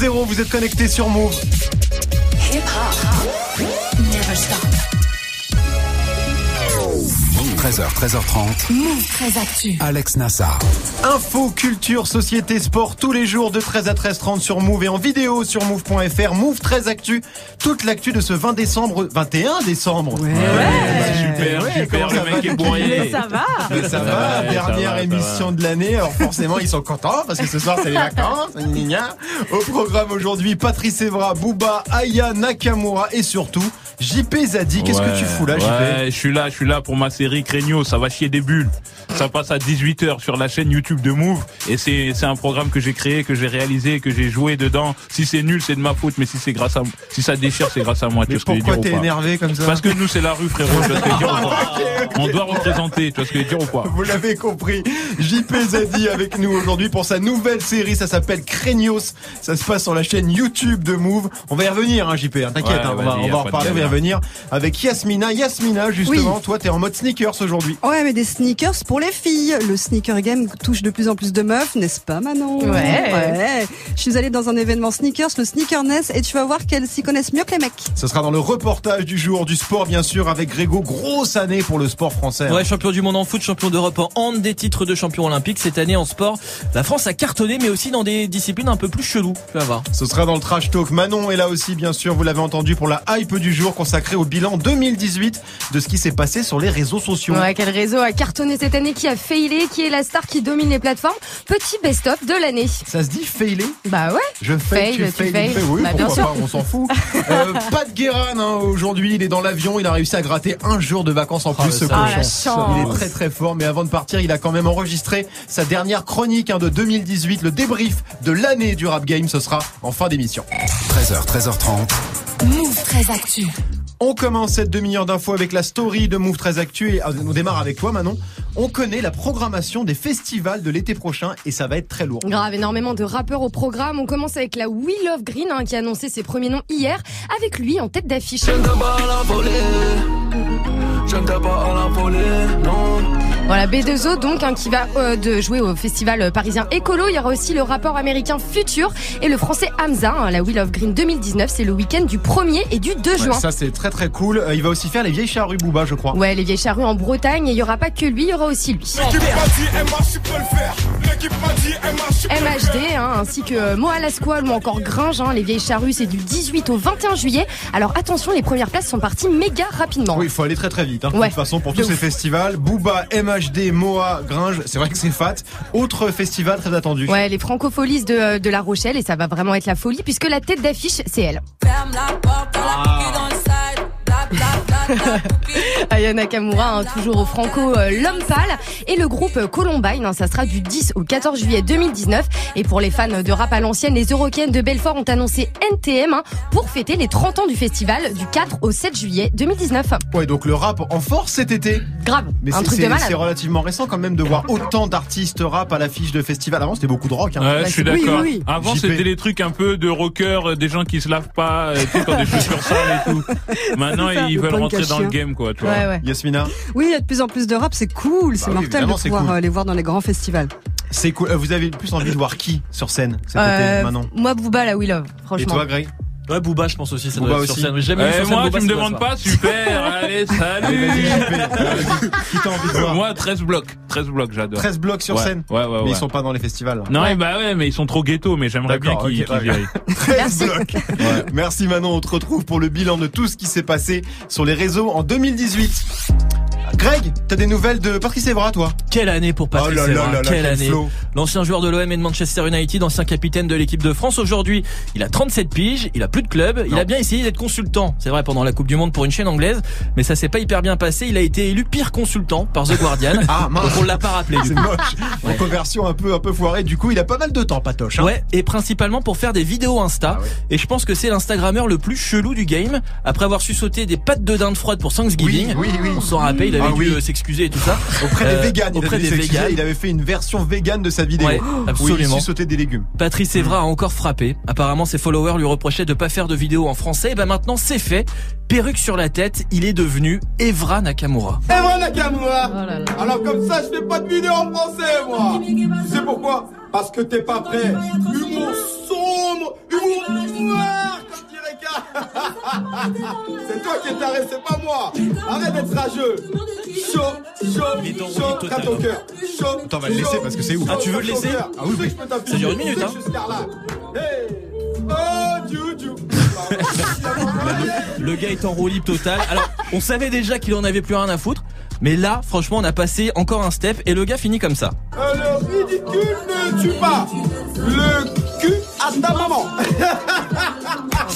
00, vous êtes connectés sur Move. 13h, 13h30. Move 13 Actu. Alex Nassar. Info, culture, société, sport, tous les jours de 13 à 13h30 sur Move et en vidéo sur Move.fr. Move 13 Actu. Toute l'actu de ce 20 décembre, 21 décembre. Ouais. super, ouais, super, comment ça le mec va, est bourré. Mais ça va. Mais ça va, va, ça dernière ça émission de l'année. Alors forcément, ils sont contents parce que ce soir c'est les vacances. Au programme aujourd'hui, Patrice Evra, Booba, Aya Nakamura et surtout JP Zadi. Qu'est-ce que tu fous là, JP Ouais, je suis là, je suis là pour ma série Craigno, ça va chier des bulles. Ça passe à 18h sur la chaîne YouTube de Move et c'est c'est un programme que j'ai créé, que j'ai réalisé, que j'ai joué dedans. Si c'est nul, c'est de ma faute, mais si c'est grâce à si ça déchire, c'est grâce à moi. Tu Mais vois je veux pourquoi t'es énervé comme ça Parce que nous c'est la rue frérot, tu vois ce que je veux dire ou pas On doit représenter, tu vois ce que je veux dire ou pas Vous l'avez compris, JP Zadi avec nous aujourd'hui pour sa nouvelle série, ça s'appelle Craignos, ça se passe sur la chaîne YouTube de Move. On va y revenir, hein, JP, hein, t'inquiète, Ouais, hein, on va, on en reparler, revenir avec Yasmina. Yasmina, justement, toi t'es en mode sneakers aujourd'hui. Ouais, mais des sneakers pour les filles. Le sneaker game touche de plus en plus de meufs, n'est-ce pas, Manon Ouais. Ouais. Je suis allée dans un événement sneakers, le Sneakerness, et tu vas voir qu'elles s'y connaissent mieux que les mecs. Ce sera dans le reportage du jour du sport, bien sûr, avec Grégo. Grosse année pour le sport français. hein. Ouais, champion du monde en foot, champion d'Europe en hand, des titres de champion olympique cette année en sport. La France a cartonné, mais aussi dans des disciplines un peu plus cheloues. Tu vas voir. Ce sera dans le trash talk. Manon est là aussi, bien sûr, vous l'avez entendu, pour la hype du jour consacrée au bilan 2018 de ce qui s'est passé sur les réseaux sociaux. Ouais, quel réseau a cartonné cette année, qui a failé, qui est la star qui domine les plateformes. Petit best-of de l'année. Ça se dit failer Bah ouais. Je fail, Fail, tu tu fail, fail. Oui, Bah, bien sûr. pas, on s'en fout. Euh, pas de Guérin, hein, aujourd'hui, il est dans l'avion, il a réussi à gratter un jour de vacances en plus, le ce. Ah, la cochon. Il est très très fort, mais avant de partir, il a quand même enregistré sa dernière chronique hein, de 2018, le débrief de l'année du rap game, ce sera en fin d'émission. 13h, 13h30. Move 13 Actu. On commence cette demi-heure d'infos avec la story de Move 13 Actu et euh, on démarre avec toi Manon. On connaît la programmation des festivals de l'été prochain et ça va être très lourd. Grave, énormément de rappeurs au programme. On commence avec la We Love Green hein, qui a annoncé ses premiers noms hier, avec lui en tête d'affiche. Voilà, B2O donc hein, qui va euh, de jouer au festival parisien Écolo. Il y aura aussi le rappeur américain Future et le français Hamza. hein, la We Love Green 2019, c'est le week-end du 1er et du 2 Ouais, juin. ça c'est très très cool. Euh, il va aussi faire les vieilles charrues Booba je crois. Ouais, les vieilles charrues en Bretagne, et il y aura pas que lui, il y aura aussi lui. MHD, hein, ainsi que euh, Moa la Squale ou encore Gringe, hein, les vieilles charrues, c'est du 18 au 21 juillet. Alors attention, les premières places sont parties méga rapidement. Oui, il faut aller très très vite. Hein. De Ouais. toute façon, pour tous ces festivals, Booba, MHD, Moa, Gringe, c'est vrai que c'est fat. Autre festival très attendu. Ouais, les francopholies de, euh, de La Rochelle, et ça va vraiment être la folie, puisque la tête d'affiche, c'est elle. Aya Nakamura, hein, toujours au Franco euh, L'Homme Pâle. Et le groupe euh, Columbine, hein, ça sera du 10 au 14 juillet 2019. Et pour les fans de rap à l'ancienne, les Eurocaines de Belfort ont annoncé NTM hein, pour fêter les 30 ans du festival du 4 au 7 juillet 2019. Ouais, donc le rap en force cet été. Grave, Mais un c'est- truc de c'est malade. c'est relativement récent quand même de voir autant d'artistes rap à l'affiche de festival. Avant, c'était beaucoup de rock. Hein. Ouais, je suis oui, d'accord. oui, oui. Avant, c'était les trucs un peu de rockers, euh, des gens qui se lavent pas, euh, tu sais, qui ont des chaussures sales et tout. Maintenant, ils le veulent rentrer dans le game, quoi, tu vois. Ouais, ouais. Yasmina, Oui, il y a de plus en plus de rap, c'est cool, c'est Bah mortel de pouvoir cool. euh, les voir dans les grands festivals. c'est cool. Euh, Vous avez plus envie de voir qui sur scène cet Euh, été, Manon? moi, Booba, la We Love, Et franchement. toi, Greg Ouais, Booba, je pense aussi, ça Booba doit être aussi. sur scène. J'ai jamais vu Eh, sur scène moi, Booba, tu me demandes pas, super, allez, salut. Envie de voir Moi, 13 blocs, 13 blocs, j'adore. 13 blocs sur Ouais, scène. Ouais, ouais, Mais ouais. ils sont pas dans les festivals. Non, eh bah ouais, mais ils sont trop ghetto, mais j'aimerais bien qu'ils ok, qu'ils ouais. virent. 13 blocs. Merci Manon, on te retrouve pour le bilan de tout ce qui s'est passé sur les réseaux en 2018. Greg, t'as des nouvelles de Patrice Evra, toi? Quelle année pour Patrice Oh là Evra, là là, quelle quel année. L'ancien joueur de l'OM et de Manchester United, ancien capitaine de l'équipe de France. Aujourd'hui, il a 37 piges, il a plus de club, il a bien essayé d'être consultant. C'est vrai pendant la Coupe du Monde pour une chaîne anglaise, mais ça s'est pas hyper bien passé. Il a été élu pire consultant par The Guardian. Ah, mince. Donc on l'a pas rappelé. C'est moche. En conversion un peu un peu foirée. Du coup, il a pas mal de temps, Patoche. hein. Ouais, et principalement pour faire des vidéos Insta. Ah ouais. Et je pense que c'est l'Instagrammeur le plus chelou du game. Après avoir su sauter des pattes de dinde froide pour Thanksgiving. Oui, oui, oui. On s'en rappelle, il avait Ah dû oui. euh, s'excuser et tout ça. Auprès des Euh, véganes, il, auprès avait des véganes. il avait fait une version végane de sa vidéo. Ouais, Où il absolument. sautait des légumes. Patrice Evra a encore frappé. Apparemment, ses followers lui reprochaient de pas faire de vidéos en français. Et ben maintenant, c'est fait. Perruque sur la tête, il est devenu Evra Nakamura. Evra Nakamura Oh là là. Alors comme ça, je fais pas de vidéo en français, moi Tu sais pourquoi? Parce que t'es pas prêt. Humour sombre, humour voir, C'est toi qui es taré, c'est pas moi. Arrête d'être rageux. Chaud, chaud, chaud, à ton cœur. Chaud. Attends, on va le laisser chaud, parce que c'est ouf. Ah, tu veux le chaud, laisser. Ah oui. Ça dure une minute, hein. Oh. Le gars est en roue libre total. Alors, on savait déjà qu'il en avait plus rien à foutre. Mais là, franchement, on a passé encore un step et le gars finit comme ça. Euh, Le ridicule ne tue pas. Le cul à ta maman.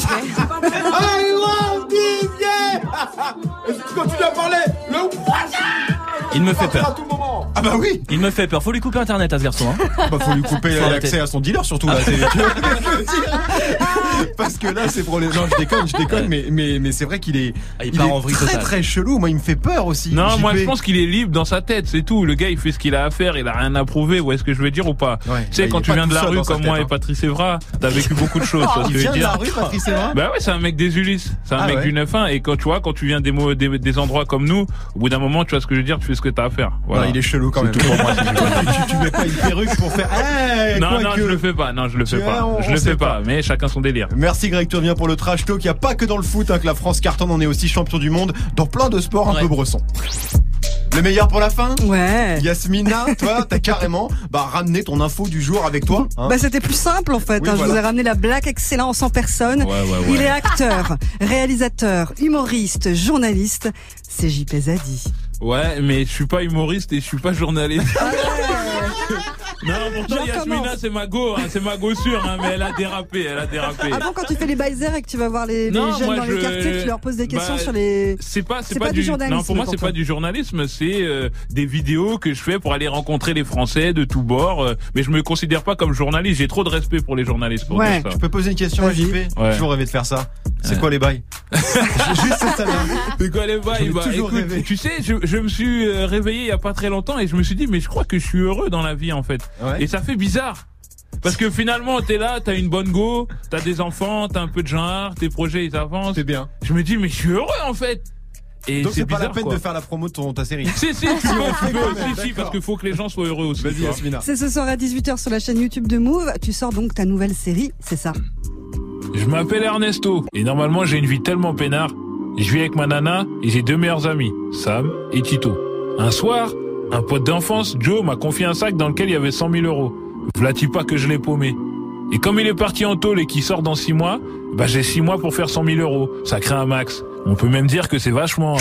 I love this, yeah. Et si tu à parler, le Il me fait à peur. Ah bah oui Il me fait peur. Faut lui couper internet à ce garçon. Hein. Bah faut lui couper l'accès à son dealer surtout là. Parce que là c'est pour les gens. Je déconne, je déconne, mais mais mais c'est vrai qu'il est Ah, il il part est en vrille très totale. très chelou. Moi il me fait peur aussi. Non, moi je pense qu'il est libre dans sa tête, c'est tout. Le gars il fait ce qu'il a à faire, il a rien à prouver. Ou est-ce que je veux dire ou pas? Ouais, Tu sais, bah, quand tu viens de la rue comme tête, moi et hein. Patrice Evra, t'as vécu beaucoup de choses. ce Il vient de la rue, Patrice Evra Bah ouais, c'est un mec des Ulysses, c'est un Ah mec du 9-1 et quand tu vois, quand tu viens des, endroits comme nous, au bout d'un moment, tu vois ce que je veux dire, tu fais ce que t'as à faire. Voilà. Il est chelou quand même. tout pour moi. tu, tu mets pas une perruque pour faire. Eh, non, quoi non, que- je le fais pas, non, je le fais pas. on- je on le fais pas. pas, mais chacun son délire. Merci Greg, tu reviens pour le trash talk. Il n'y a pas que dans le foot hein, que la France cartonne, on est aussi champion du monde dans plein de sports un Ouais. peu bressons. Le meilleur pour la fin Ouais. Yasmina, toi, t'as carrément bah, ramené ton info du jour avec toi. hein. Bah c'était plus simple en fait. Oui, hein. Je vous ai ramené la Black Excellence en personne. Ouais, ouais, Il est acteur, réalisateur, humoriste, journaliste. C'est JP Zadi. Ouais, mais je suis pas humoriste et je suis pas journaliste. Non, pourtant Je Yasmina, c'est ma go, hein, c'est ma go sûre, hein, mais elle a dérapé, elle a dérapé. Avant quand tu fais les baisers et que tu vas voir les, les Non, jeunes moi, dans les quartiers, tu leur poses des questions bah, sur les. C'est pas, c'est pas, pas du journalisme Non, pour moi, c'est pas du journalisme. C'est euh, des vidéos que je fais pour aller rencontrer les Français de tous bords. euh, mais je me considère pas comme journaliste. J'ai trop de respect pour les journalistes. Pour Ouais. ça. Je peux poser une question à. JP J'ai Ouais. toujours rêvé de faire ça. C'est quoi les bails Juste ça là. C'est quoi les bails Bah, toujours écoute, rêvé. Tu sais, je, je me suis euh, réveillé il y a pas très longtemps et je me suis dit, mais je crois que je suis heureux dans la vie en fait. Ouais. Et ça fait bizarre. Parce que finalement, t'es là, t'as une bonne go, t'as des enfants, t'as un peu de genre, tes projets ils avancent. C'est bien. Je me dis, mais je suis heureux en fait. Et Donc c'est pas la peine quoi. de faire la promo de ton, ta série. Si, si, tu peux, tu si, parce qu'il faut que les gens soient heureux aussi. Vas-y. Yasmina. C'est ce soir à 18h sur la chaîne YouTube de Move. Tu sors donc ta nouvelle série, c'est ça. Je m'appelle Ernesto et normalement j'ai une vie tellement peinard. Je vis avec ma nana et j'ai deux meilleurs amis, Sam et Tito. Un soir, un pote d'enfance, Joe, m'a confié un sac dans lequel il y avait 100 000 euros. V'là-t-il pas que je l'ai paumé? Et comme il est parti en tôle et qu'il sort dans 6 mois, bah j'ai 6 mois pour faire 100 000 euros. Ça crée un max. On peut même dire que c'est vachement...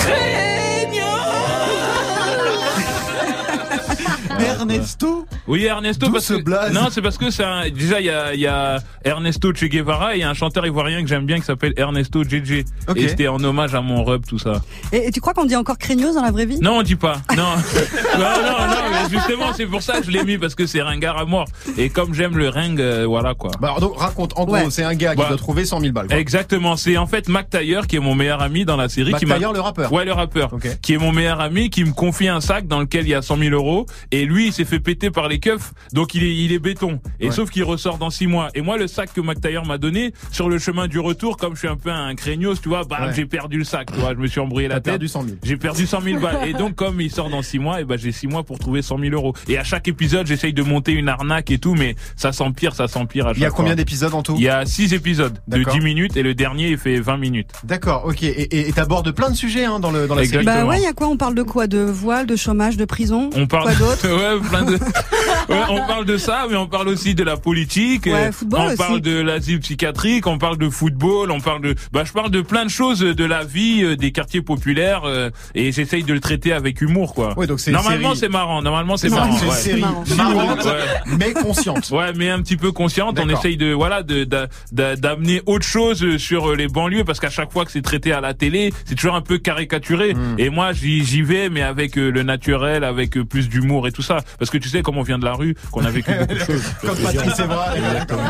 Ernesto Oui, Ernesto, parce ce que non, c'est parce que c'est un... déjà il y a, il y a Ernesto Che Guevara et il y a un chanteur ivoirien que j'aime bien qui s'appelle Ernesto JJ. Ok. Et c'était en hommage à mon rub tout ça. Et, et tu crois qu'on dit encore craignos dans la vraie vie? Non, on dit pas. Non. non, non, non, mais justement, c'est pour ça que je l'ai mis parce que c'est ringard à mort. Et comme j'aime le ring, euh, voilà quoi. Bah alors, donc raconte, en Ouais. gros c'est un gars qui Bah. doit trouver 100 000 balles. quoi. Exactement. C'est en fait Mac Taylor qui est mon meilleur ami dans la série. Mac qui m'a- Taylor, le rappeur. Ouais, le rappeur. Ok. Qui est mon meilleur ami, qui me confie un sac dans lequel il y a 100 000 euros. Et lui, il s'est fait péter par les keufs. Donc il est, il est béton. Et Ouais. sauf qu'il ressort dans 6 mois. Et moi, le sac que Mac Taylor m'a donné, sur le chemin du retour, comme je suis un peu un craignos, tu vois, bam, Ouais. j'ai perdu le sac, tu vois, je me suis embrouillé la T'as tête. perdu 100 000. J'ai perdu 100 000 balles. Et donc, comme il sort dans 6 mois, et ben, j'ai 6 mois pour trouver 100 000 euros. Et à chaque épisode, j'essaye de monter une arnaque et tout, mais ça s'empire, ça s'empire à chaque Il y a combien d'épisodes en tout? Il y a 6 épisodes de D'accord. 10 minutes et le dernier, il fait 20 minutes. D'accord, ok. Et t'abordes plein de sujets hein, dans, le, dans la série. Bah ouais, il y a quoi? On parle de quoi? De voile, de chômage, de prison? On parle Quoi d'autre? Ouais, plein de ouais, on parle de ça mais on parle aussi de la politique Ouais, euh, football on aussi. parle de l'asile psychiatrique on parle de football on parle de bah je parle de plein de choses de la vie euh, des quartiers populaires euh, et j'essaye de le traiter avec humour quoi Ouais, donc c'est normalement c'est marrant normalement c'est marrant C'est une ouais. série marrant. marrante, Ouais. mais consciente. Ouais, mais un petit peu consciente. On essaye de voilà de d'a- d'a- d'amener autre chose sur euh, les banlieues parce qu'à chaque fois que c'est traité à la télé, c'est toujours un peu caricaturé. Mm. Et moi, j'y vais, mais avec euh, le naturel, avec euh, plus d'humour et tout ça. Parce que tu sais, comme on vient de la rue, qu'on a vécu beaucoup de choses. Comme Patrice Evra.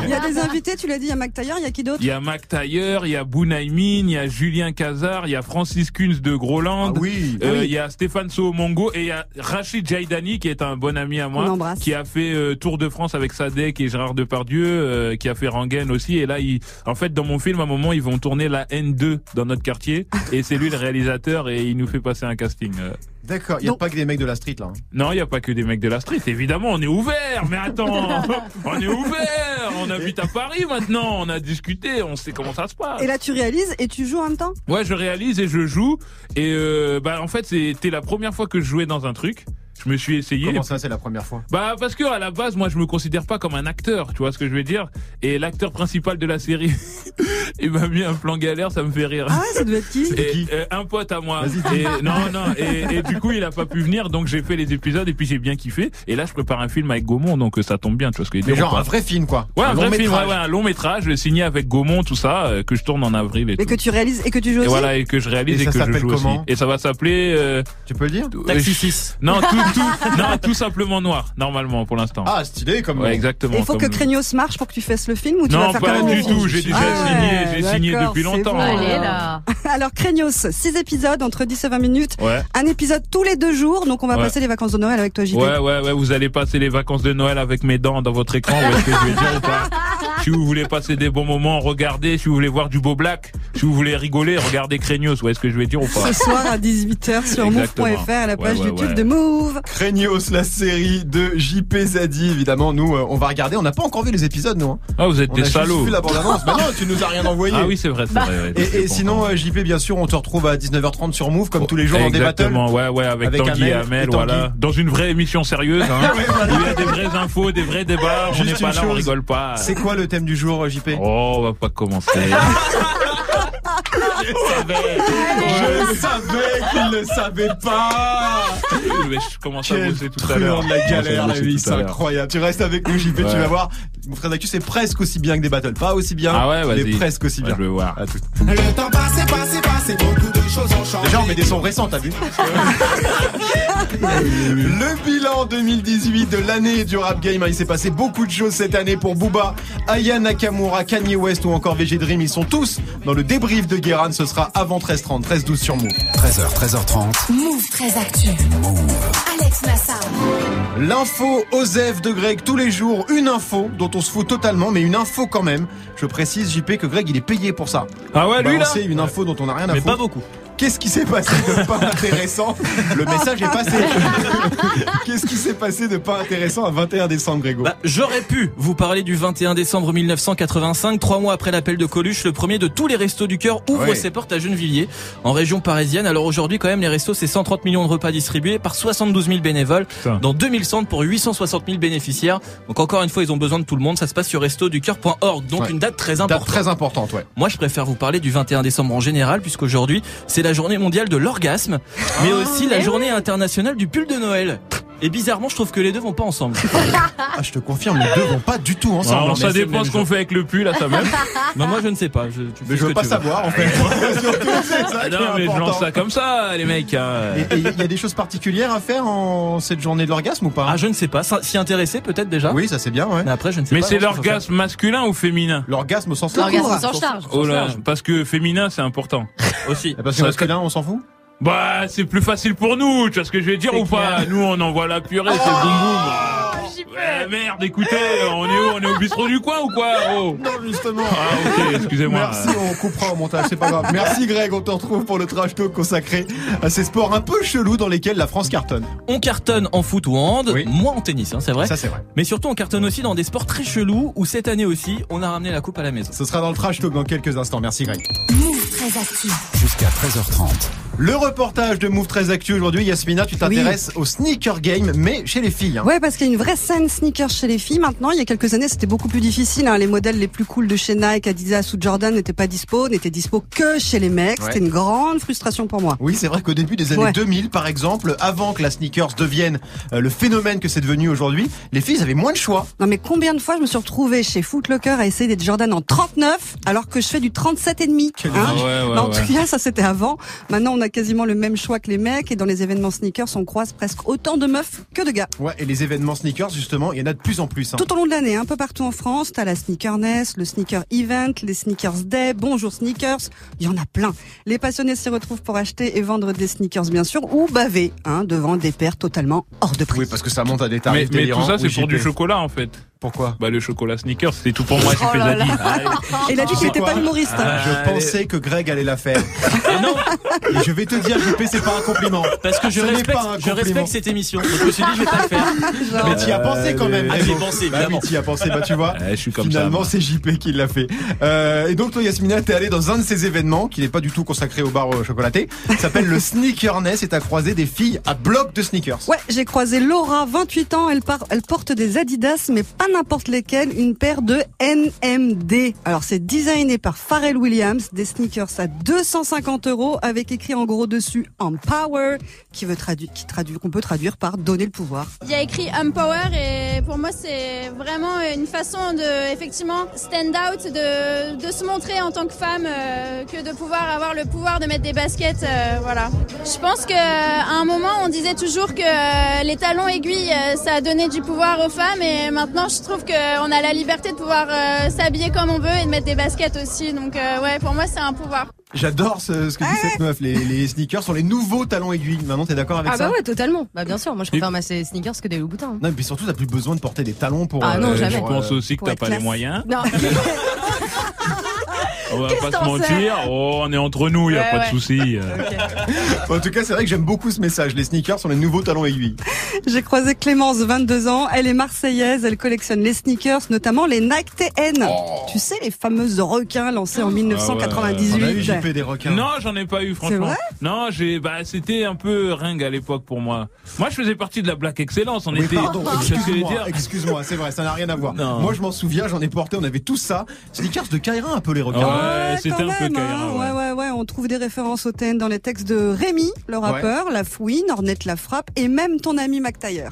Il y a des invités, tu l'as dit, il y a Mac Taylor, il y a qui d'autre? Il y a Mac Taylor, il y a Bounaïmin, il y a Julien Cazard, il y a Francis Kunz de Ah Groland. oui. Euh, oui. Il y a Stéphane Sohomongo et il y a Rachid Jaidani qui est un bon ami à moi, qui a fait euh, Tour de France avec Sadek et Gérard Depardieu, euh, qui a fait Rangen aussi. Et là, il, en fait, dans mon film, à un moment, ils vont tourner la N2 dans notre quartier et c'est lui le réalisateur et il nous fait passer un casting. Euh, D'accord, il n'y a Donc- pas que des mecs de la street là. hein. Non, il y a pas que des mecs de la street. Évidemment, on est ouvert. Mais attends, on est ouvert. On habite à Paris maintenant, on a discuté, on sait comment ça se passe. Et là, tu réalises et tu joues en même temps? Ouais, je réalise et je joue. Et euh, bah en fait, c'était la première fois que je jouais dans un truc. Je me suis essayé. Comment ça, c'est la première fois? Bah parce que à la base, moi, je me considère pas comme un acteur. Tu vois ce que je veux dire? Et l'acteur principal de la série, il m'a mis un plan galère, ça me fait rire. Ah ça doit être qui? Et, euh, un pote à moi. Et, non, non. Et, et du coup, il a pas pu venir, donc j'ai fait les épisodes et puis j'ai bien kiffé. Et là, je prépare un film avec Gaumont, donc euh, ça tombe bien. Tu vois ce que je veux dire genre un vrai film, quoi. Ouais, un, vrai film, métrage. ouais, ouais, un long métrage, je signé avec Gaumont, tout ça, euh, que je tourne en avril et, Et tout. que tu réalises et que tu joues Et aussi? voilà, et que je réalise Et et, ça que je s'appelle joue comment? Aussi. Et ça va s'appeler. euh, Tu peux le dire? Taxi euh, 6. Non, tout, tout, non, tout simplement noir, normalement pour l'instant. Ah, stylé comme ouais, exactement. Il faut que Craignos marche pour que tu fasses le film ou tu vas Non, faire quand pas du tout. J'ai déjà Ah signé, ouais, j'ai signé depuis longtemps. bon. Allez là. Alors Craignos, 6 épisodes entre 10 et 20 minutes. Ouais. Un épisode tous les deux jours, donc on va Ouais. passer les vacances de Noël avec toi JP. Ouais, ouais, ouais, vous allez passer les vacances de Noël avec mes dents dans votre écran, vous voyez ce que je veux dire ou pas? Si vous voulez passer des bons moments, regardez. Si vous voulez voir du beau black, si vous voulez rigoler, regardez Craignos, vous voyez ce que je veux dire ou pas Ce soir à 18h sur move.fr à la Ouais, page ouais, YouTube ouais. de Move. Craignos, la série de JP Zadi, évidemment. Nous, euh, on va regarder. On n'a pas encore vu les épisodes, nous. hein. Ah, vous êtes On des a juste salauds. vu la bande-annonce. Bah non, tu nous as rien envoyé. Ah oui, c'est vrai, c'est vrai. ouais, Et, sinon, euh, JP, bien sûr, on te retrouve à 19h30 sur Move, comme tous les jours dans des battles. Exactement, ouais, ouais, avec, Avec Tanguy et Amel voilà. Dans une vraie émission sérieuse, hein. Il y a des vraies infos, des vrais débats. on Juste n'est pas là, on rigole pas. C'est quoi le thème du jour, JP Oh, on va pas commencer. Je savais qu'il ne savait pas Mais je commence à bosser tout à l'heure. truand de la galère, la vie, c'est incroyable. Tu restes avec nous, JP, tu vas voir. Mon frère d'actu, c'est presque aussi bien que des battles. Pas aussi bien, Ah ouais, mais presque aussi Ouais, bien. je veux voir. À tout. Le temps passé, passé, passé, beaucoup de choses ont changé. Déjà, on met des sons récents, t'as vu Le bilan 2018 de l'année du rap game. hein, Il s'est passé beaucoup de choses cette année pour Booba, Aya Nakamura, Kanye West ou encore VG Dream. Ils sont tous dans le débrief de Guéran. Ce sera avant 13h30, 13h12 sur Move. 13h, 13h30. Move très actu. Alex Nassar. L'info Osef de Greg tous les jours. Une info dont on se fout totalement, mais une info quand même. Je précise, JP, que Greg, il est payé pour ça. Ah ouais, lui là C'est une info dont on n'a rien à Mais foutre. pas beaucoup. Qu'est-ce qui s'est passé de pas intéressant Le message est passé. Qu'est-ce qui s'est passé de pas intéressant à 21 décembre, Grégo Bah, j'aurais pu vous parler du 21 décembre 1985, trois mois après l'appel de Coluche, le premier de tous les restos du cœur ouvre Ouais. ses portes à Gennevilliers, en région parisienne. Alors aujourd'hui, quand même, les restos, c'est 130 millions de repas distribués par 72 000 bénévoles Putain. dans 2000 centres pour 860 000 bénéficiaires. Donc encore une fois, ils ont besoin de tout le monde. Ça se passe sur restoducœur.org. Donc Ouais. une date très Date importante. très importante, ouais. Moi, je préfère vous parler du 21 décembre en général, puisqu'aujourd'hui, c'est la journée mondiale de l'orgasme, mais aussi la journée internationale du pull de Noël. Et bizarrement, je trouve que les deux vont pas ensemble. Ah, je te confirme, les deux vont pas du tout ensemble. Alors, hein, ça mais c'est dépend ce qu'on fait avec le pull, là, ça même. Mais moi, je ne sais pas. Je, tu Mais je veux pas savoir, en fait. C'est ça est non, mais je lance ça comme ça, les mecs. hein. Et il y a des choses particulières à faire en cette journée de l'orgasme ou pas? Ah, je ne sais pas. S'y intéresser, peut-être déjà? Oui, ça c'est bien, ouais. Mais après, je ne sais Mais pas. c'est alors, ce qu'il faut l'orgasme masculin ou féminin? L'orgasme au sens large. L'orgasme sans charge. Oh là, parce que féminin, c'est important. Aussi. Parce que masculin, on s'en fout? Bah, c'est plus facile pour nous, tu vois ce que je veux dire ou pas? Nous, on envoie la purée, c'est boum boum. Ouais, merde, écoutez, on est où? On est au bistrot du coin ou quoi Oh Non, justement. Ah, ok, excusez-moi. Merci, on coupera au montage, c'est pas grave. Merci Greg, on te retrouve pour le trash talk consacré à ces sports un peu chelous dans lesquels la France cartonne. On cartonne en foot ou en hand, Oui. moins en tennis, hein, c'est vrai. Ça c'est vrai. Mais surtout, on cartonne aussi dans des sports très chelous où cette année aussi, on a ramené la coupe à la maison. Ce sera dans le trash talk dans quelques instants. Merci Greg. Move très actu. Jusqu'à 13h30. Le reportage de Move très Actu aujourd'hui, Yasmina, tu t'intéresses au sneaker game, mais chez les filles. hein. Ouais, parce qu'il y a une vraie scène sneakers chez les filles maintenant. Il y a quelques années, c'était beaucoup plus difficile. hein. Les modèles les plus cool de chez Nike, Adidas ou Jordan n'étaient pas dispo, n'étaient dispo que chez les mecs. Ouais. C'était une grande frustration pour moi. Oui, c'est vrai qu'au début des années Ouais. 2000, par exemple, avant que la sneakers devienne euh, le phénomène que c'est devenu aujourd'hui, les filles avaient moins de choix. Non mais combien de fois je me suis retrouvée chez Foot Locker à essayer des Jordan en 39 alors que je fais du 37 et demi. Quel hein. Ah ouais, ouais, Mais en ouais. tout cas, ça c'était avant. Maintenant, on a quasiment le même choix que les mecs et dans les événements sneakers, on croise presque autant de meufs que de gars. Ouais, et les événements sneakers, justement, il y en a de plus en plus. hein. Tout au long de l'année, un peu partout en France, t'as la Sneakerness, le Sneaker Event, les Sneakers Day, Bonjour Sneakers, il y en a plein. Les passionnés s'y retrouvent pour acheter et vendre des sneakers bien sûr, ou baver hein, devant des paires totalement hors de prix. Oui, parce que ça monte à des Mais, tarifs mais tout délirants. ça, c'est pour du chocolat, en fait. Pourquoi Bah le chocolat sneakers, c'est tout pour moi, Oh là là. Et il a dit qu'il n'était pas humoriste. hein. Je Allez. pensais que Greg allait la faire. Et non, Et je vais te dire, JP, c'est pas un compliment. parce que je Ce respecte, pas un je compliment. respecte cette émission. Donc je me suis dit, je vais pas le faire. Mais t'y as pensé quand même. Ah, j'y ai pensé, Bah évidemment. oui, t'y as pensé, bah tu vois. Ouais, je suis comme Finalement, c'est JP qui l'a fait. Euh, et donc, toi, Yasmina, t'es allé dans un de ces événements qui n'est pas du tout consacré au bar au chocolaté. Ça s'appelle le Sneakerness et t'as croisé des filles à bloc de sneakers. Ouais, j'ai croisé Laura, 28 ans, elle, par- elle porte des Adidas, mais pas n'importe lesquels, une paire de NMD. Alors c'est designé par Pharrell Williams, des sneakers à 250 euros, avec écrit en gros dessus Empower, qui veut traduire, qui traduit, qu'on peut traduire par donner le pouvoir. Il y a écrit Empower et pour moi c'est vraiment une façon de effectivement stand out, de, se montrer en tant que femme, euh, que de pouvoir avoir le pouvoir de mettre des baskets, euh, voilà. Je pense que à un moment on disait toujours que euh, les talons aiguilles ça donné du pouvoir aux femmes et maintenant je trouve qu'on a la liberté de pouvoir euh, s'habiller comme on veut et de mettre des baskets aussi. Donc euh, ouais pour moi c'est un pouvoir. J'adore ce, ce que dit cette meuf. Les, les sneakers sont les nouveaux talons aiguilles. Maman, t'es d'accord avec Ah ça bah ouais, totalement. Bah bien sûr, moi je préfère ma sneakers que des Louboutins. hein. Non, mais puis surtout, t'as plus besoin de porter des talons pour. Ah non, euh, jamais. Je pense aussi que t'as pas les moyens. Non. On va pas se mentir. Oh, on est entre nous, y a Ouais, pas ouais. de souci. En tout cas, c'est vrai que j'aime beaucoup ce message. Les sneakers sont les nouveaux talons aiguilles. J'ai croisé Clémence, 22 ans, elle est marseillaise, elle collectionne les sneakers, notamment les Nike TN. Tu sais, les fameuses requins lancés en On a 1998. eu JP des requins. Non, j'en ai pas eu franchement. vrai? Non, j'ai bah c'était un peu ringue à l'époque pour moi. Moi, je faisais partie de la Black Excellence. On Oui, était pardon, excuse-moi, dire excuse-moi, c'est vrai, ça n'a rien à voir. Non. Moi, je m'en souviens, j'en ai porté, on avait tous ça. Sneakers de Kaira, un peu les requins. Ouais, c'était un peu Kaira, hein. ouais. ouais, ouais, ouais. On trouve des références au TN dans les textes de Rémi, le rappeur, La Fouine, Ornette La Frappe et même ton ami Mac Taylor.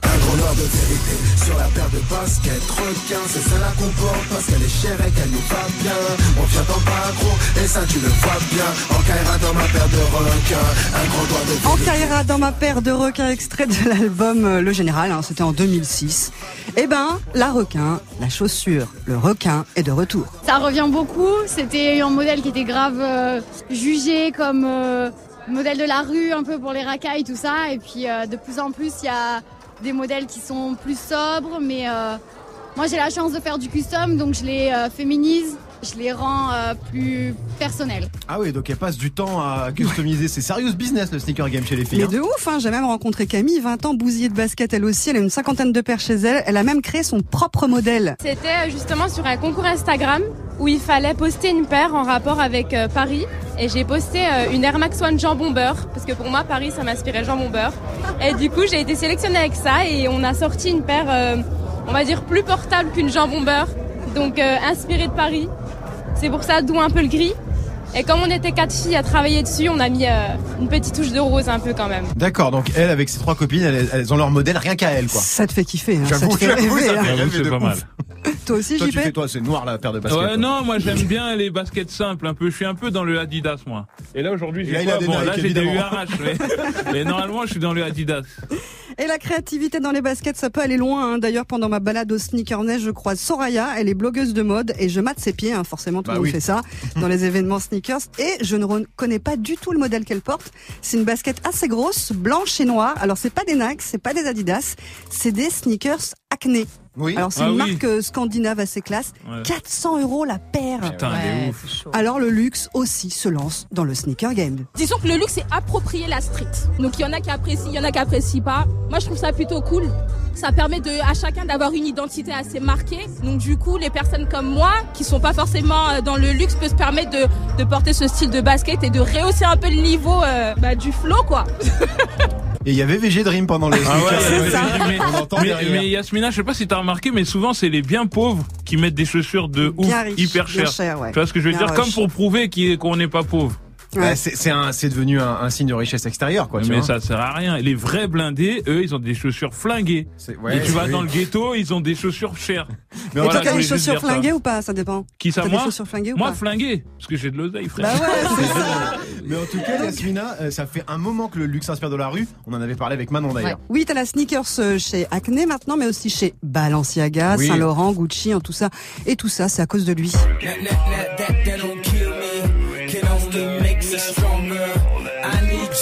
Sur la paire de baskets, requin, c'est ça la comporte parce qu'elle est chère et qu'elle nous va bien. On vient t'en pas gros, et ça tu le vois bien. En Kaira dans ma paire de requins, un gros doigt de En Kaira dans ma paire de requins extrait de l'album euh, Le Général, hein, c'était en 2006. Eh ben, la requin, la chaussure, le requin est de retour. Ça revient beaucoup. C'était un modèle qui était grave euh, jugé comme euh, modèle de la rue, un peu pour les racailles, tout ça. Et puis euh, de plus en plus, il y a des modèles qui sont plus sobres. Mais euh, moi, j'ai la chance de faire du custom, donc je les euh, féminise, je les rends euh, plus personnels. Ah oui, donc elle passe du temps à customiser. C'est serious business le sneaker game chez les filles. Mais hein. de ouf, hein, j'ai même rencontré Camille, 20 ans, bousillée de basket elle aussi, elle a une cinquantaine de paires chez elle, elle a même créé son propre modèle. C'était justement sur un concours Instagram où il fallait poster une paire en rapport avec euh, Paris. Et j'ai posté euh, une Air Max One Jean Bomber parce que pour moi Paris ça m'inspirait Jean Bomber. Et du coup j'ai été sélectionnée avec ça et on a sorti une paire, euh, on va dire plus portable qu'une Jean Bomber, donc euh, inspirée de Paris. C'est pour ça d'où un peu le gris. Et comme on était quatre filles à travailler dessus, on a mis euh, une petite touche de rose un peu quand même. D'accord, donc elle avec ses trois copines, elles, elles ont leur modèle rien qu'à elle quoi. Ça te fait kiffer, hein, ça J'avoue, te fait rêver. ça hein. fait J'avoue, rêver c'est de pas ouf. mal. Toi aussi, Toi, tu JP fais toi, c'est noir la paire de baskets. Ouais, non, moi j'aime bien les baskets simples un peu. Je suis un peu dans le Adidas moi. Et là aujourd'hui, j'ai quoi Bon, là j'ai des. URH. Et normalement, je suis dans le Adidas. Et la créativité dans les baskets, ça peut aller loin. hein. D'ailleurs, pendant ma balade au Sneakerness, je croise Soraya. Elle est blogueuse de mode et je mate ses pieds. hein. Forcément, tout Bah le monde oui. fait ça dans les événements sneakers. Et je ne reconnais pas du tout le modèle qu'elle porte. C'est une basket assez grosse, blanche et noire. Alors, c'est pas des Nike, c'est pas des Adidas, c'est des sneakers Oui. Alors, c'est Ah une oui. marque euh, scandinave assez classe. Ouais. 400 euros la paire. Putain, ouf. Alors, le luxe aussi se lance dans le sneaker game. Disons que le luxe est approprié la street. Donc il y en a qui apprécient, il y en a qui apprécient pas. Moi je trouve ça plutôt cool. Ça permet de, à chacun d'avoir une identité assez marquée. Donc du coup, les personnes comme moi, qui sont pas forcément euh, dans le luxe, peuvent se permettre de, de porter ce style de basket et de rehausser un peu le niveau euh, bah, du flow, quoi. Et il y avait VG Dream pendant les Ah ouais, ça. Mais, mais, mais Yasmina, je sais pas si t'as remarqué, mais souvent c'est les bien pauvres qui mettent des chaussures de ouf, Bien riche, hyper chères. cher, ouais. Tu vois ce que je veux Bien dire? Comme rush. pour prouver qu'on n'est pas pauvre. Bah, c'est devenu un, un signe de richesse extérieure quoi. tu mais vois. ça sert à rien. Les vrais blindés, eux, ils ont des chaussures flinguées. Ouais, Et tu vas oui. dans le ghetto, ils ont des chaussures chères. Mais Et voilà, toi, t'as des chaussures ça. flinguées ou pas? Ça dépend. Qui ça moi? flinguées ou Moi pas? flingué, parce que j'ai de l'oseille, frère. Bah ouais, c'est ça. Mais en tout cas, Yasmina, euh, ça fait un moment que le luxe inspire de la rue. On en avait parlé avec Manon d'ailleurs. Oui, t'as la sneakers euh, chez Acne maintenant, mais aussi chez Balenciaga, Oui. Saint Laurent, Gucci, en tout ça. Et tout ça, c'est à cause de lui.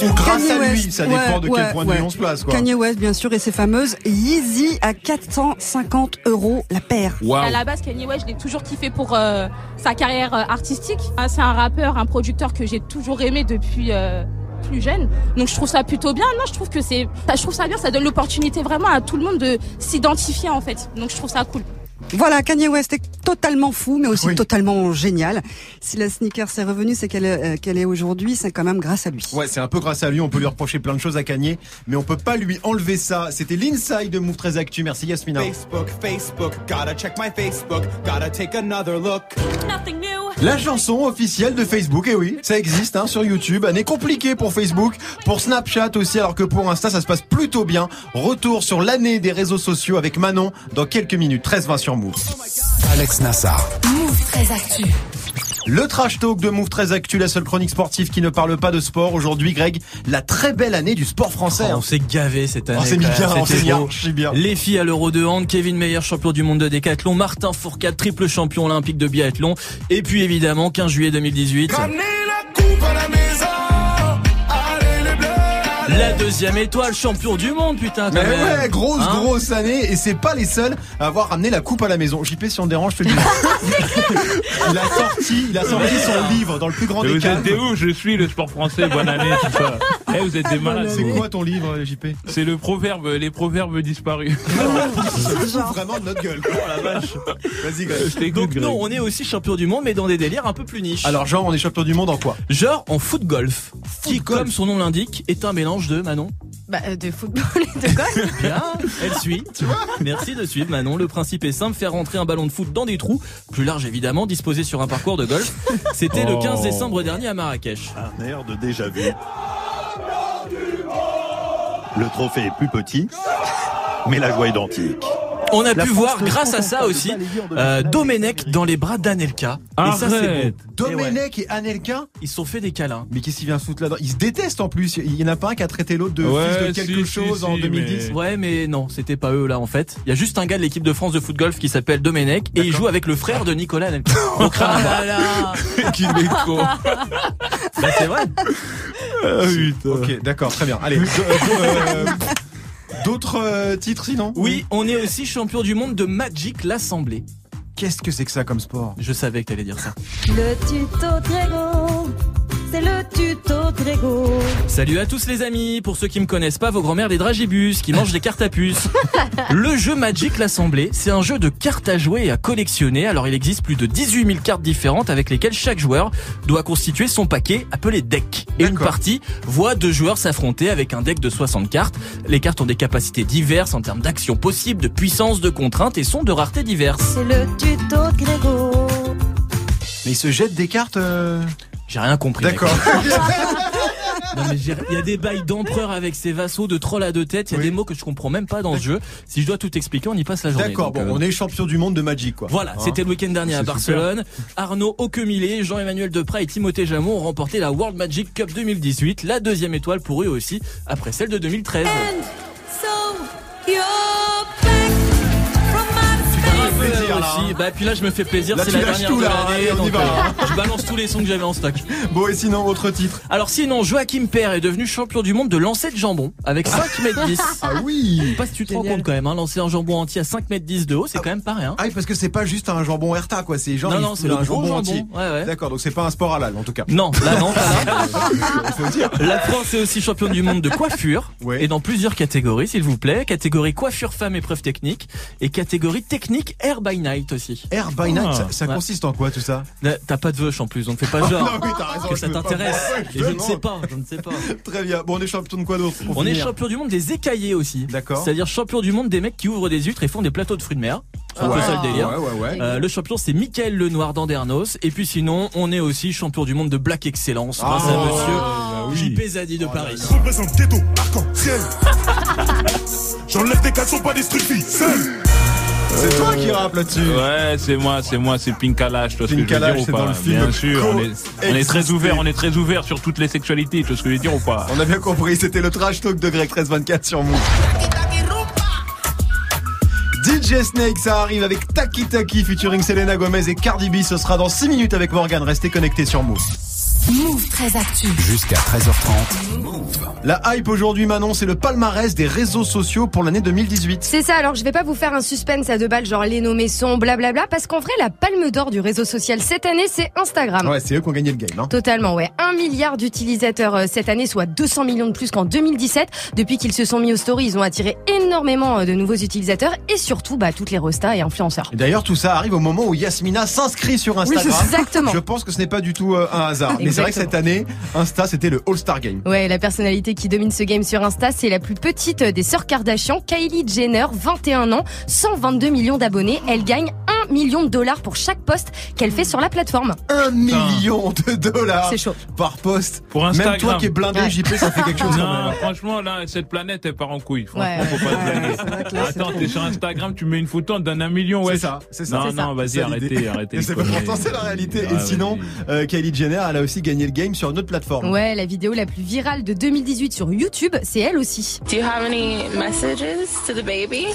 Ou grâce Kanye à lui, West. ça dépend Ouais, de quel ouais, point de vue on se place, quoi. Kanye West, bien sûr, et ses fameuses Yeezy à 450 euros la paire. À la base, Kanye West, je l'ai toujours kiffé pour euh, sa carrière euh, artistique. Ah, C'est un rappeur, un producteur que j'ai toujours aimé depuis euh, plus jeune. Donc je trouve ça plutôt bien. Non, je trouve que c'est, je trouve ça bien. Ça donne l'opportunité vraiment à tout le monde de s'identifier en fait. Donc je trouve ça cool. Voilà, Kanye West est totalement fou, mais aussi totalement génial. Si la sneaker s'est revenue, c'est qu'elle est, euh, qu'elle est aujourd'hui, c'est quand même grâce à lui. Ouais, c'est un peu grâce à lui, on peut lui reprocher plein de choses à Kanye, mais on peut pas lui enlever ça. C'était l'inside de Move 13 Actu. Merci Yasmina. Facebook, Facebook, gotta check my Facebook, gotta take another look. Nothing new. La chanson officielle de Facebook, et oui, ça existe hein, sur YouTube. Année compliquée pour Facebook, pour Snapchat aussi, alors que pour Insta, ça se passe plutôt bien. Retour sur l'année des réseaux sociaux avec Manon dans quelques minutes. 13-20 sur Move. Alex Nassar. Move très actu. Le trash talk de Move 13 Actu, la seule chronique sportive qui ne parle pas de sport. Aujourd'hui, Greg, la très belle année du sport français. Oh, hein. on s'est gavé cette année. On s'est mis quand même, bien, on c'était s'est mis beau. archi bien. Les filles à l'Euro de hand, Kevin Meyer, champion du monde de décathlon, Martin Fourcade, triple champion olympique de biathlon, et puis évidemment 15 juillet 2018. La deuxième étoile, champion du monde, putain. Mais même. ouais, grosse, Hein grosse année, et c'est pas les seuls à avoir ramené la coupe à la maison. JP, si on te dérange, je te le dis. il a sorti, il a sorti son livre dans le plus grand des vous êtes où Je suis le sport français, bonne année, tout ça. Eh, vous êtes des malades. C'est quoi ton livre, JP C'est le proverbe, les proverbes disparus. C'est vraiment de notre gueule. quoi. Oh la vache. Vas-y, Greg. Donc non, on est aussi champion du monde, mais dans des délires un peu plus niches. Alors, genre, on est champion du monde en quoi Genre en foot golf, qui, golf. comme son nom l'indique, est un mélange de Manon. Bah, euh, de football et de golf. Bien, elle suit. Merci de suivre Manon. Le principe est simple, faire rentrer un ballon de foot dans des trous, plus large évidemment, disposé sur un parcours de golf. C'était le Oh. 15 décembre dernier à Marrakech. Un air de déjà vu. Le trophée est plus petit, mais la joie identique. On a La pu voir, grâce à ça aussi, euh. Domenech dans les bras d'Anelka. Et ça, c'est. Et ouais, Domenech et Anelka Ils se sont fait des câlins. Mais qu'est-ce qu'il vient foutre là-dedans? Ils se détestent en plus. Il y en a pas un qui a traité l'autre de Ouais, fils de quelque si, chose si, en si, 2010. mais- Ouais, mais non, c'était pas eux là en fait. Il y a juste un gars de l'équipe de France de foot golf qui s'appelle Domenech et il joue avec le frère de Nicolas Anelka. Donc rien à voir. Qu'il est con. Bah, c'est vrai. Ah, putain. Ok, d'accord, très bien. Allez. do- euh, D'autres euh, titres sinon Oui, on est aussi champion du monde de Magic l'Assemblée. Qu'est-ce que c'est que ça comme sport? Je savais que t'allais dire ça. Le tuto Grégo, c'est le tuto Grégo. Salut à tous les amis. Pour ceux qui me connaissent pas, vos grand-mères des dragibus qui mangent des cartes à puce. Le jeu Magic l'Assemblée, c'est un jeu de cartes à jouer et à collectionner. Alors il existe plus de 18 000 cartes différentes avec lesquelles chaque joueur doit constituer son paquet appelé deck. Et une partie voit deux joueurs s'affronter avec un deck de 60 cartes. Les cartes ont des capacités diverses en termes d'action possible, de puissance, de contraintes et sont de rareté diverses. C'est le tuto Grégo. Mais ils se jettent des cartes euh, J'ai rien compris. D'accord. Non, mais j'ai- il y a des bails d'empereur avec ses vassaux, de troll à deux têtes. Il y a Oui. des mots que je comprends même pas dans ce jeu. Si je dois tout expliquer, on y passe la journée. D'accord, bon, euh, on est champion du monde de Magic quoi. Voilà, Hein c'était le week-end dernier à Barcelone. Arnaud Auquemillet, Jean-Emmanuel Deprat et Timothée Jamon ont remporté la World Magic Cup 2018, la deuxième étoile pour eux aussi, après celle de 2013. So, hein. Bah puis là je me fais plaisir, c'est la dernière tout, de là, l'année, allez, on y donc va. euh, je balance tous les sons que j'avais en stock. Bon et sinon autre titre. Alors sinon, Joachim Père est devenu champion du monde de lancer de jambon avec 5 mètres 10. Ah oui. Je sais pas si tu te rends compte quand même, hein, lancer un jambon entier à 5 mètres 10 de haut, c'est quand même pas rien. Ah oui parce que c'est pas juste un jambon Herta quoi, c'est genre non, non, c'est le un gros jambon. entier. Ouais, ouais. D'accord, donc c'est pas un sport halal en tout cas. Non, là non, là. La France est aussi championne du monde de coiffure Ouais. et dans plusieurs catégories, s'il vous plaît. Catégorie coiffure femme épreuve technique et catégorie technique air by night aussi. Air by night, Ah. ça, consiste en quoi tout ça? T'as pas de veuche en plus, donc fais pas genre Non oui raison. que ça t'intéresse. Je ne sais pas, je ne sais pas. Très bien. Bon on est champion de quoi d'autre On est champion du monde des écaillés aussi. D'accord. C'est-à-dire champion du monde des mecs qui ouvrent des huîtres et font des plateaux de fruits de mer. C'est un peu ça le délire. Euh, le champion c'est Michael Lenoir d'Andernos et puis sinon on est aussi champion du monde de Black Excellence grâce Ah. à monsieur Ah oui. JP Zadi de Paris. Je représente ghetto, arc-en-ciel. J'enlève des caleçons, pas des. Seul. C'est toi qui rappe là-dessus. Ouais, c'est moi, c'est moi, c'est Pink Kalash, tu vois ce que je veux Pink dire ou pas Bien sûr, on est, on est très ouvert, on est très ouvert sur toutes les sexualités, tu vois ce que je veux dire ou pas On a bien compris, c'était le trash talk de Greg 1324 sur Move. DJ Snake, ça arrive avec Taki Taki featuring Selena Gomez et Cardi B. Ce sera dans 6 minutes avec Morgan. Restez connectés sur Move. Move très actu. Jusqu'à 13h30. La hype aujourd'hui, Manon, c'est le palmarès des réseaux sociaux pour l'année 2018. C'est ça, alors je vais pas vous faire un suspense à deux balles, genre les nommés sont blablabla, parce qu'en vrai, la palme d'or du réseau social cette année, c'est Instagram. Ouais, c'est eux qui ont gagné le game. Hein. Totalement, ouais. Un milliard d'utilisateurs euh, cette année, soit 200 millions de plus qu'en 2017. Depuis qu'ils se sont mis aux stories, ils ont attiré énormément euh, de nouveaux utilisateurs et surtout, bah, toutes les restas et influenceurs. Et D'ailleurs, tout ça arrive au moment où Yasmina s'inscrit sur Instagram. Oui, exactement. Je pense que ce n'est pas du tout euh, un hasard. Mais c'est vrai que cette année, Insta, c'était le All-Star Game. Ouais, la personnalité qui domine ce game sur Insta, c'est la plus petite des sœurs Kardashian, Kylie Jenner, 21 ans, 122 millions d'abonnés. Elle gagne 1 million de dollars pour chaque post qu'elle fait sur la plateforme. Un million de dollars C'est chaud. par post. Pour Même Instagram. toi qui es blindé, Ouais. JP, ça fait quelque chose. quand Non, même. franchement, là, cette planète, elle part en couille. Franchement, Ouais. faut pas Ouais, blaguer. Attends, t'es sur Instagram, tu mets une photo, on te donne un million, ouais. C'est ça, c'est ça. Non, C'est ça. non, vas-y, arrêtez, arrêtez. Et c'est pourtant c'est la réalité. Et sinon, vas-y. euh, Kylie Jenner, elle a aussi gagné le game sur une autre plateforme. Ouais, la vidéo la plus virale de 2018 sur YouTube, c'est elle aussi. Do you have any messages to the baby?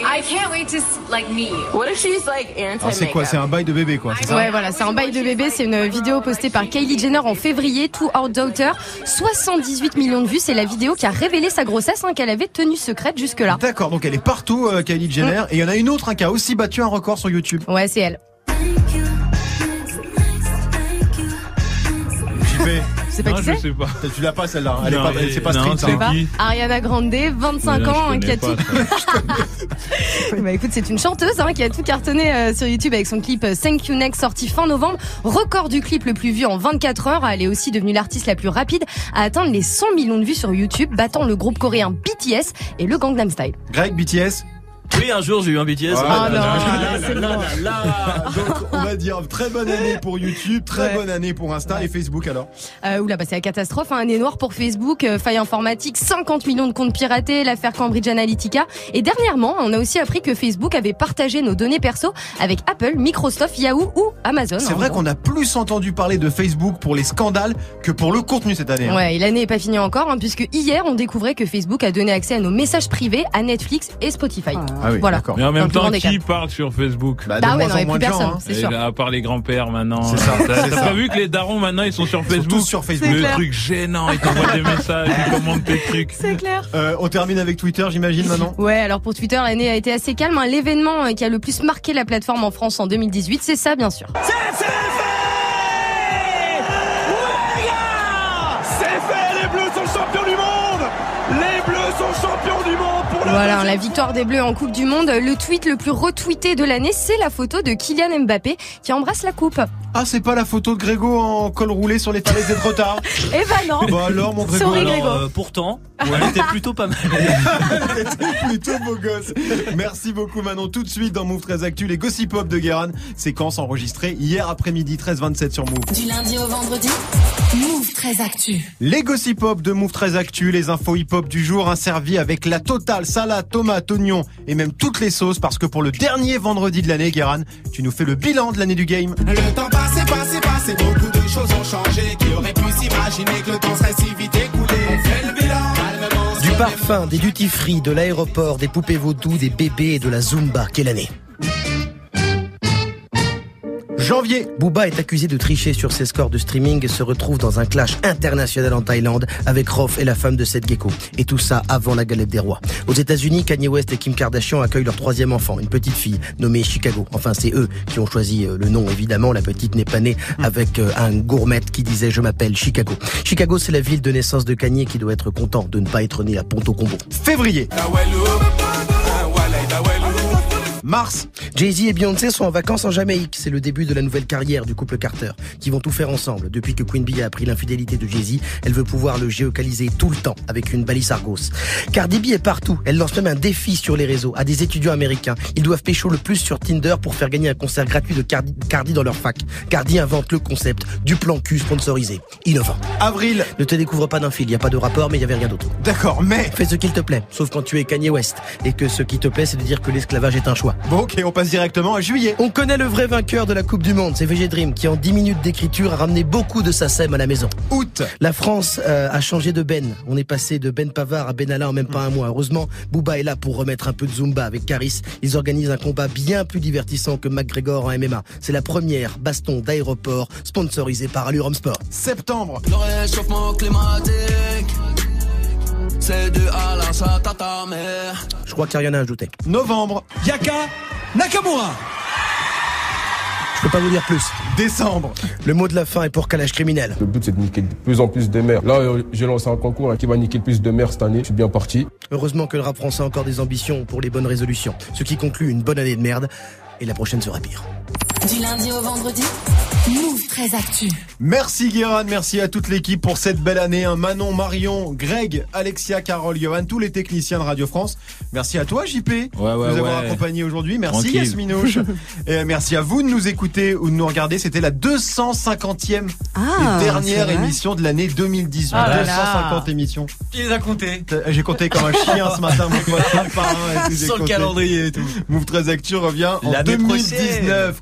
I can't wait to like meet you. What if she's like anti Alors c'est quoi? C'est un bail de bébé quoi. c'est ça? Ouais, voilà, c'est un bail de bébé. C'est une vidéo postée par Kylie Jenner en février, To Our Daughter. 78 millions de vues. C'est la vidéo qui a révélé sa grossesse, hein, qu'elle avait tenue secrète jusque-là. D'accord, donc elle est partout, euh, Kylie Jenner. Et il y en a une autre hein, qui a aussi battu un record sur YouTube. Ouais, c'est elle. C'est pas Non, qui je c'est sais pas. tu l'as pas celle-là. Elle est pas, elle- c'est pas non, street. hein. Pas Ariana Grande, 25 Mais là, ans, hein, qui a tout. Bah écoute, c'est une chanteuse hein, qui a tout cartonné euh, sur YouTube avec son clip euh, Thank You Next sorti fin novembre. Record du clip le plus vu en 24 heures. Elle est aussi devenue l'artiste la plus rapide à atteindre les 100 millions de vues sur YouTube, battant le groupe coréen BTS et le Gangnam Style. Greg, BTS. Oui, un jour j'ai eu un BTS. Ah, Oh non, là, là, bon. là, là. Donc on va dire très bonne année pour YouTube, très Ouais. bonne année pour Insta et Facebook alors. Euh, oula, bah c'est la catastrophe. Hein. Année noire pour Facebook, euh, faille informatique, 50 millions de comptes piratés, l'affaire Cambridge Analytica. Et dernièrement, on a aussi appris que Facebook avait partagé nos données perso avec Apple, Microsoft, Yahoo ou Amazon. C'est en vrai qu'on a plus entendu parler de Facebook pour les scandales que pour le contenu cette année. hein. Ouais, et l'année est pas finie encore, hein, puisque hier on découvrait que Facebook a donné accès à nos messages privés à Netflix et Spotify. Ah oui, voilà. d'accord. Mais en même temps, qui parle sur Facebook Bah, de Bah ouais, moins non, en mais moins plus de gens. personne, hein. c'est sûr. là, À part les grands-pères maintenant. C'est ça, T'as c'est t'as ça. pas vu que les darons maintenant ils sont sur Ils sont Facebook tous sur Facebook. Le clair. truc gênant, ils t'envoient des messages, ils commandent tes trucs. C'est clair. Euh, on termine avec Twitter, j'imagine maintenant. Ouais, alors pour Twitter, l'année a été assez calme. hein. L'événement euh, qui a le plus marqué la plateforme en France en 2018, c'est ça, bien sûr. C'est fait, les Bleus sont champions du monde Les Bleus sont champions du monde Voilà, la victoire des Bleus en Coupe du Monde. Le tweet le plus retweeté de l'année, c'est la photo de Kylian Mbappé qui embrasse la coupe. Ah, c'est pas la photo de Grégo en col roulé sur les falaises des retard. Eh ben non. Bah alors, mon Grégo. Sorry, alors, Grégo. Euh, pourtant, elle était plutôt pas mal. C'était plutôt beau gosse. Merci beaucoup Manon. Tout de suite dans Move 13 Actu, les Gossip Pop de Guérin. Séquence enregistrée hier après-midi 13-27 sur Move. Du lundi au vendredi, Move très actu. Les Gossip Pop de Move 13 Actu, les infos hip-hop du jour, hein, servis avec la totale salade, tomate, oignon et même toutes les sauces parce que pour le dernier vendredi de l'année, Guérin, tu nous fais le bilan de l'année du game. Le temps passé, passé, passé, beaucoup de choses ont changé. Qui aurait pu s'imaginer que le temps serait si vite écoulé On fait le bilan. Du parfum, des duty free, de l'aéroport, des poupées vaudou, des bébés et de la Zumba. Quelle année? Janvier. Booba est accusé de tricher sur ses scores de streaming et se retrouve dans un clash international en Thaïlande avec Rof et la femme de Seth Gecko. Et tout ça avant la galette des rois. Aux États-Unis, Kanye West et Kim Kardashian accueillent leur troisième enfant, une petite fille nommée Chicago. Enfin, c'est eux qui ont choisi euh, le nom, évidemment. La petite n'est pas née avec euh, un gourmet qui disait je m'appelle Chicago. Chicago, c'est la ville de naissance de Kanye qui doit être content de ne pas être né à Ponto Combo. Février. Mars. Jay-Z et Beyoncé sont en vacances en Jamaïque. C'est le début de la nouvelle carrière du couple Carter, qui vont tout faire ensemble. Depuis que Queen Bee a appris l'infidélité de Jay-Z, elle veut pouvoir le géocaliser tout le temps avec une balise Argos. Cardi B est partout. Elle lance même un défi sur les réseaux à des étudiants américains. Ils doivent pécho le plus sur Tinder pour faire gagner un concert gratuit de Cardi, Cardi dans leur fac. Cardi invente le concept du plan cul sponsorisé. Innovant. Avril. Ne te découvre pas d'un fil. Il n'y a pas de rapport, mais il y avait rien d'autre. D'accord, mais. Fais ce qu'il te plaît, sauf quand tu es Kanye West. Et que ce qui te plaît, c'est de dire que l'esclavage est un choix. Bon, ok, on passe directement à juillet. On connaît le vrai vainqueur de la Coupe du Monde, c'est VG Dream, qui en 10 minutes d'écriture a ramené beaucoup de SACEM à la maison. Août. La France euh, a changé de Ben. On est passé de Ben Pavard à Ben Alain en même pas un mois. Heureusement, Booba est là pour remettre un peu de Zumba avec Caris. Ils organisent un combat bien plus divertissant que McGregor en MMA. C'est la première baston d'aéroport sponsorisée par Allure Home Sport. Septembre. Le réchauffement climatique, c'est dû à la sata ta mère. Je crois qu'il n'y a rien à ajouter. Novembre. Yaka Nakamura. Je peux pas vous dire plus. Décembre. Le mot de la fin est pour Kalash Criminel. Le but c'est de niquer de plus en plus de mères. Là, euh, j'ai lancé un concours hein, qui va niquer le plus de mères cette année. Je suis bien parti. Heureusement que le rap français a encore des ambitions pour les bonnes résolutions. Ce qui conclut une bonne année de merde. Et la prochaine sera pire. Du lundi au vendredi, Move très actu. Merci Guérin, merci à toute l'équipe pour cette belle année. Manon, Marion, Greg, Alexia, Carole, Johan, tous les techniciens de Radio France. Merci à toi JP Ouais, ouais, de nous avoir ouais. accompagnés aujourd'hui. Merci Tranquille. Yasminouche. Et merci à vous de nous écouter ou de nous regarder. C'était la 250e Ah, et dernière émission de l'année 2018. Ah là 250 émissions. Qui les a comptés J'ai compté comme un chien ce matin, mon pote, un par un, Sur le calendrier et tout. Move 13 Actu revient en L'année prochaine. 2019.